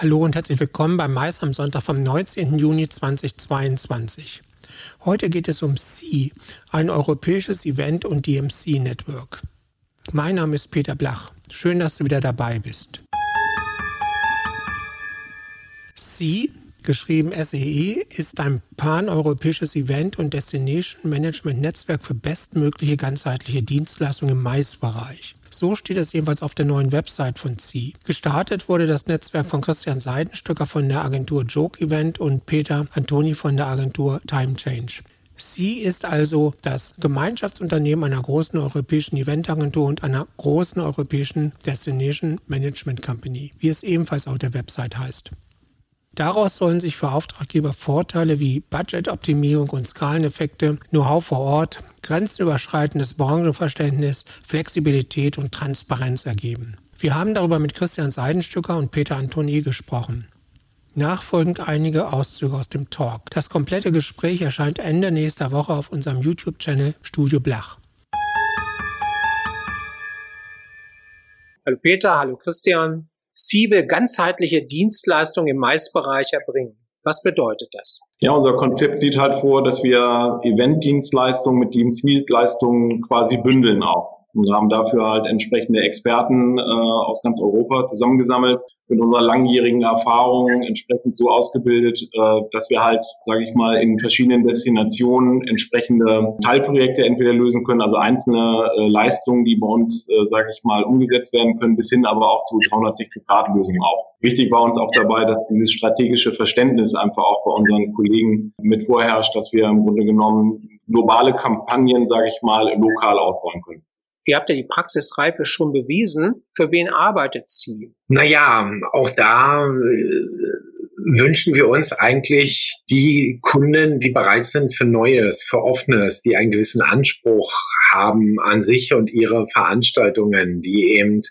Hallo und herzlich willkommen beim Mais am Sonntag vom 19. Juni 2022. Heute geht es um C, ein europäisches Event und DMC Network. Mein Name ist Peter Blach. Schön, dass du wieder dabei bist. C, geschrieben SEE, ist ein pan-europäisches Event und Destination Management Netzwerk für bestmögliche ganzheitliche Dienstleistungen im Maisbereich. So steht es jedenfalls auf der neuen Website von Sie. Gestartet wurde das Netzwerk von Christian Seidenstücker von der Agentur Joke Event und Peter Antoni von der Agentur Time Change. Sie ist also das Gemeinschaftsunternehmen einer großen europäischen Eventagentur und einer großen europäischen Destination Management Company, wie es ebenfalls auf der Website heißt. Daraus sollen sich für Auftraggeber Vorteile wie Budgetoptimierung und Skaleneffekte, Know-how vor Ort, grenzenüberschreitendes Branchenverständnis, Flexibilität und Transparenz ergeben. Wir haben darüber mit Christian Seidenstücker und Peter Antoni gesprochen. Nachfolgend einige Auszüge aus dem Talk. Das komplette Gespräch erscheint Ende nächster Woche auf unserem YouTube-Channel Studio Blach. Hallo Peter, hallo Christian. Sie ganzheitliche Dienstleistungen im Maisbereich erbringen. Was bedeutet das? Ja, unser Konzept sieht halt vor, dass wir Eventdienstleistungen mit Dienstleistungen quasi bündeln auch und haben dafür halt entsprechende Experten äh, aus ganz Europa zusammengesammelt, mit unserer langjährigen Erfahrung entsprechend so ausgebildet, äh, dass wir halt, sage ich mal, in verschiedenen Destinationen entsprechende Teilprojekte entweder lösen können, also einzelne äh, Leistungen, die bei uns, äh, sage ich mal, umgesetzt werden können, bis hin aber auch zu 360-Grad-Lösungen auch. Wichtig war uns auch dabei, dass dieses strategische Verständnis einfach auch bei unseren Kollegen mit vorherrscht, dass wir im Grunde genommen globale Kampagnen, sage ich mal, lokal aufbauen können. Ihr habt ja die Praxisreife schon bewiesen. Für wen arbeitet sie? Naja, auch da äh, wünschen wir uns eigentlich die Kunden, die bereit sind für Neues, für Offenes, die einen gewissen Anspruch haben an sich und ihre Veranstaltungen, die eben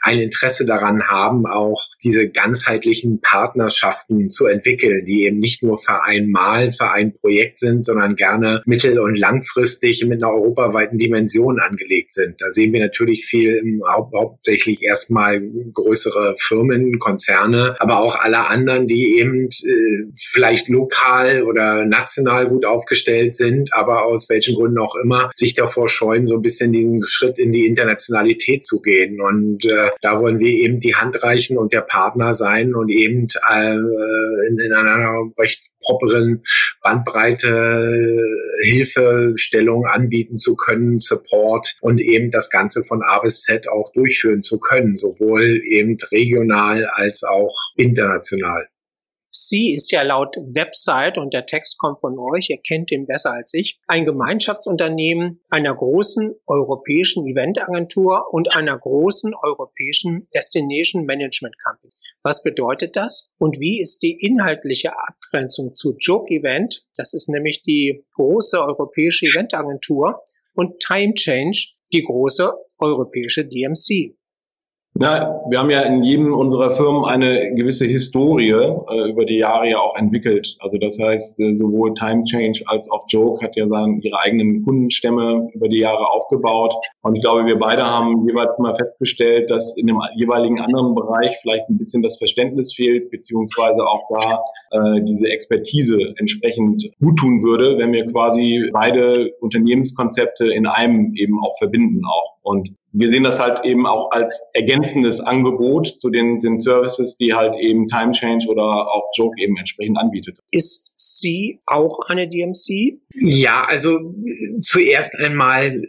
ein Interesse daran haben, auch diese ganzheitlichen Partnerschaften zu entwickeln, die eben nicht nur für einmal, für ein Projekt sind, sondern gerne mittel- und langfristig mit einer europaweiten Dimension angelegt sind. Da sehen wir natürlich viel hau hauptsächlich erstmal größere Firmen, Konzerne, aber auch alle anderen, die eben äh, vielleicht lokal oder national gut aufgestellt sind, aber aus welchen Gründen auch immer sich davor scheuen, so ein bisschen diesen Schritt in die Internationalität zu gehen. Und äh, da wollen wir eben die Hand reichen und der Partner sein und eben äh, in, in einer recht properen Bandbreite äh, Hilfestellung anbieten zu können, Support und eben das Ganze von A bis Z auch durchführen zu können, sowohl eben regional als auch international. Sie ist ja laut Website und der Text kommt von euch, ihr kennt ihn besser als ich, ein Gemeinschaftsunternehmen einer großen europäischen Eventagentur und einer großen europäischen Destination Management Company. Was bedeutet das? Und wie ist die inhaltliche Abgrenzung zu Joke Event? Das ist nämlich die große europäische Eventagentur und Time Change, die große europäische DMC. Na, wir haben ja in jedem unserer Firmen eine gewisse Historie äh, über die Jahre ja auch entwickelt. Also das heißt, äh, sowohl Time Change als auch Joke hat ja seine, ihre eigenen Kundenstämme über die Jahre aufgebaut. Und ich glaube, wir beide haben jeweils mal festgestellt, dass in dem jeweiligen anderen Bereich vielleicht ein bisschen das Verständnis fehlt, beziehungsweise auch da äh, diese Expertise entsprechend gut tun würde, wenn wir quasi beide Unternehmenskonzepte in einem eben auch verbinden auch. Und wir sehen das halt eben auch als ergänzendes Angebot zu den, den Services, die halt eben Time Change oder auch Joke eben entsprechend anbietet. Ist sie auch eine DMC? Ja, also zuerst einmal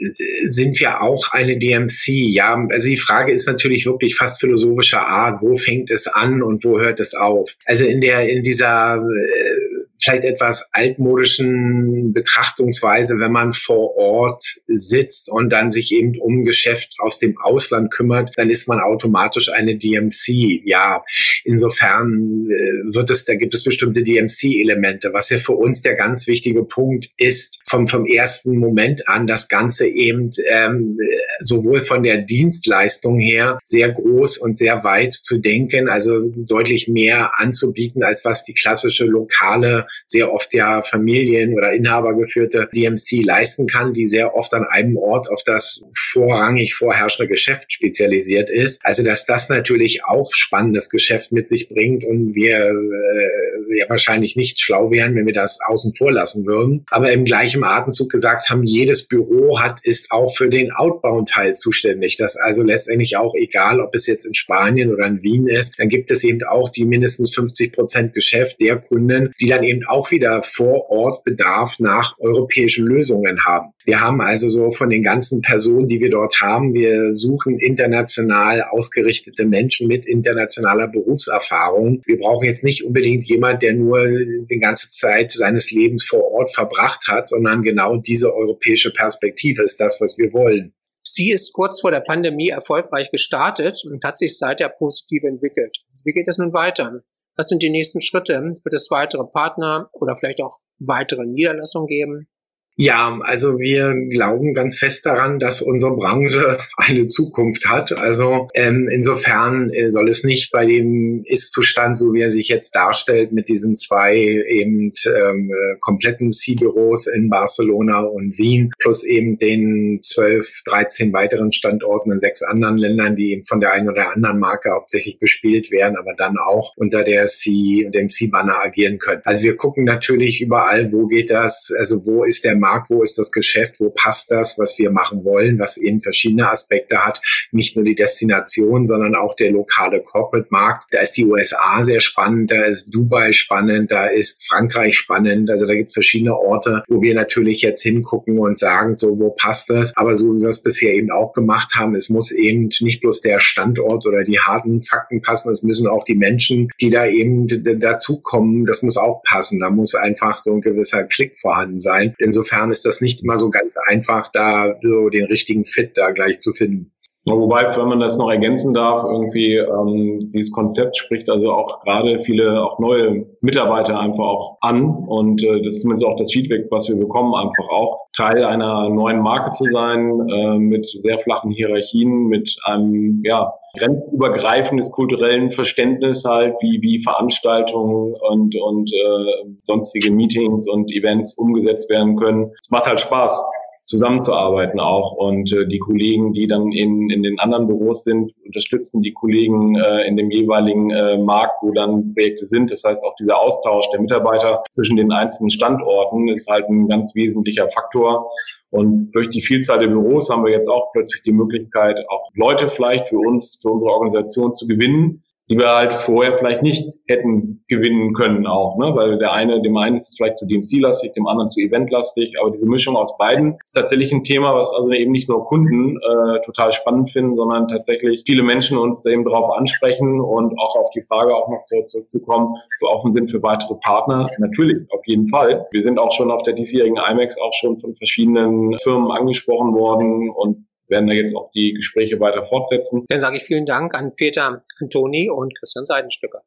sind wir auch eine DMC. Ja, also die Frage ist natürlich wirklich fast philosophischer Art. Wo fängt es an und wo hört es auf? Also in der, in dieser, äh, vielleicht etwas altmodischen Betrachtungsweise, wenn man vor Ort sitzt und dann sich eben um Geschäft aus dem Ausland kümmert, dann ist man automatisch eine DMC. Ja, insofern äh, wird es, da gibt es bestimmte DMC-Elemente. Was ja für uns der ganz wichtige Punkt ist, vom, vom ersten Moment an das Ganze eben ähm, sowohl von der Dienstleistung her sehr groß und sehr weit zu denken, also deutlich mehr anzubieten, als was die klassische lokale sehr oft ja Familien oder Inhaber geführte DMC leisten kann, die sehr oft an einem Ort auf das vorrangig vorherrschende Geschäft spezialisiert ist. Also dass das natürlich auch spannendes Geschäft mit sich bringt und wir äh, ja wahrscheinlich nicht schlau wären, wenn wir das außen vor lassen würden. Aber im gleichen Atemzug gesagt haben, jedes Büro hat, ist auch für den Outbound-Teil zuständig. Das also letztendlich auch egal, ob es jetzt in Spanien oder in Wien ist, dann gibt es eben auch die mindestens 50 Prozent Geschäft der Kunden, die dann eben auch wieder vor Ort Bedarf nach europäischen Lösungen haben. Wir haben also so von den ganzen Personen, die wir dort haben, wir suchen international ausgerichtete Menschen mit internationaler Berufserfahrung. Wir brauchen jetzt nicht unbedingt jemand, der nur die ganze Zeit seines Lebens vor Ort verbracht hat, sondern genau diese europäische Perspektive ist das, was wir wollen. Sie ist kurz vor der Pandemie erfolgreich gestartet und hat sich seither positiv entwickelt. Wie geht es nun weiter? Was sind die nächsten Schritte? Wird es weitere Partner oder vielleicht auch weitere Niederlassungen geben? Ja, also wir glauben ganz fest daran, dass unsere Branche eine Zukunft hat. Also ähm, insofern äh, soll es nicht bei dem Ist-Zustand, so wie er sich jetzt darstellt, mit diesen zwei eben ähm, äh, kompletten C-Büros in Barcelona und Wien plus eben den zwölf, dreizehn weiteren Standorten in sechs anderen Ländern, die eben von der einen oder anderen Marke hauptsächlich bespielt werden, aber dann auch unter der C, dem C-Banner agieren können. Also wir gucken natürlich überall, wo geht das, also wo ist der Markt Markt, wo ist das Geschäft, wo passt das, was wir machen wollen, was eben verschiedene Aspekte hat. Nicht nur die Destination, sondern auch der lokale Corporate-Markt. Da ist die USA sehr spannend, da ist Dubai spannend, da ist Frankreich spannend. Also da gibt es verschiedene Orte, wo wir natürlich jetzt hingucken und sagen, so, wo passt das? Aber so wie wir es bisher eben auch gemacht haben, es muss eben nicht bloß der Standort oder die harten Fakten passen, es müssen auch die Menschen, die da eben dazukommen, das muss auch passen. Da muss einfach so ein gewisser Klick vorhanden sein. Insofern Insofern ist das nicht immer so ganz einfach, da so den richtigen Fit da gleich zu finden. Wobei, wenn man das noch ergänzen darf, irgendwie ähm, dieses Konzept spricht also auch gerade viele auch neue Mitarbeiter einfach auch an und äh, das ist zumindest auch das Feedback, was wir bekommen, einfach auch Teil einer neuen Marke zu sein äh, mit sehr flachen Hierarchien, mit einem ja grenzübergreifendes kulturellen Verständnis halt, wie wie Veranstaltungen und und äh, sonstige Meetings und Events umgesetzt werden können. Es macht halt Spaß zusammenzuarbeiten auch. Und äh, die Kollegen, die dann in, in den anderen Büros sind, unterstützen die Kollegen äh, in dem jeweiligen äh, Markt, wo dann Projekte sind. Das heißt, auch dieser Austausch der Mitarbeiter zwischen den einzelnen Standorten ist halt ein ganz wesentlicher Faktor. Und durch die Vielzahl der Büros haben wir jetzt auch plötzlich die Möglichkeit, auch Leute vielleicht für uns, für unsere Organisation zu gewinnen, die wir halt vorher vielleicht nicht hätten gewinnen können auch, ne? weil der eine, dem einen ist es vielleicht zu DMC-lastig, dem anderen zu Event-lastig, aber diese Mischung aus beiden ist tatsächlich ein Thema, was also eben nicht nur Kunden äh, total spannend finden, sondern tatsächlich viele Menschen uns da eben darauf ansprechen und auch auf die Frage auch noch zurückzukommen, wo offen sind für weitere Partner. Natürlich, auf jeden Fall. Wir sind auch schon auf der diesjährigen IMAX auch schon von verschiedenen Firmen angesprochen worden und werden da jetzt auch die Gespräche weiter fortsetzen. Dann sage ich vielen Dank an Peter, Antoni und Christian Seidenstücker.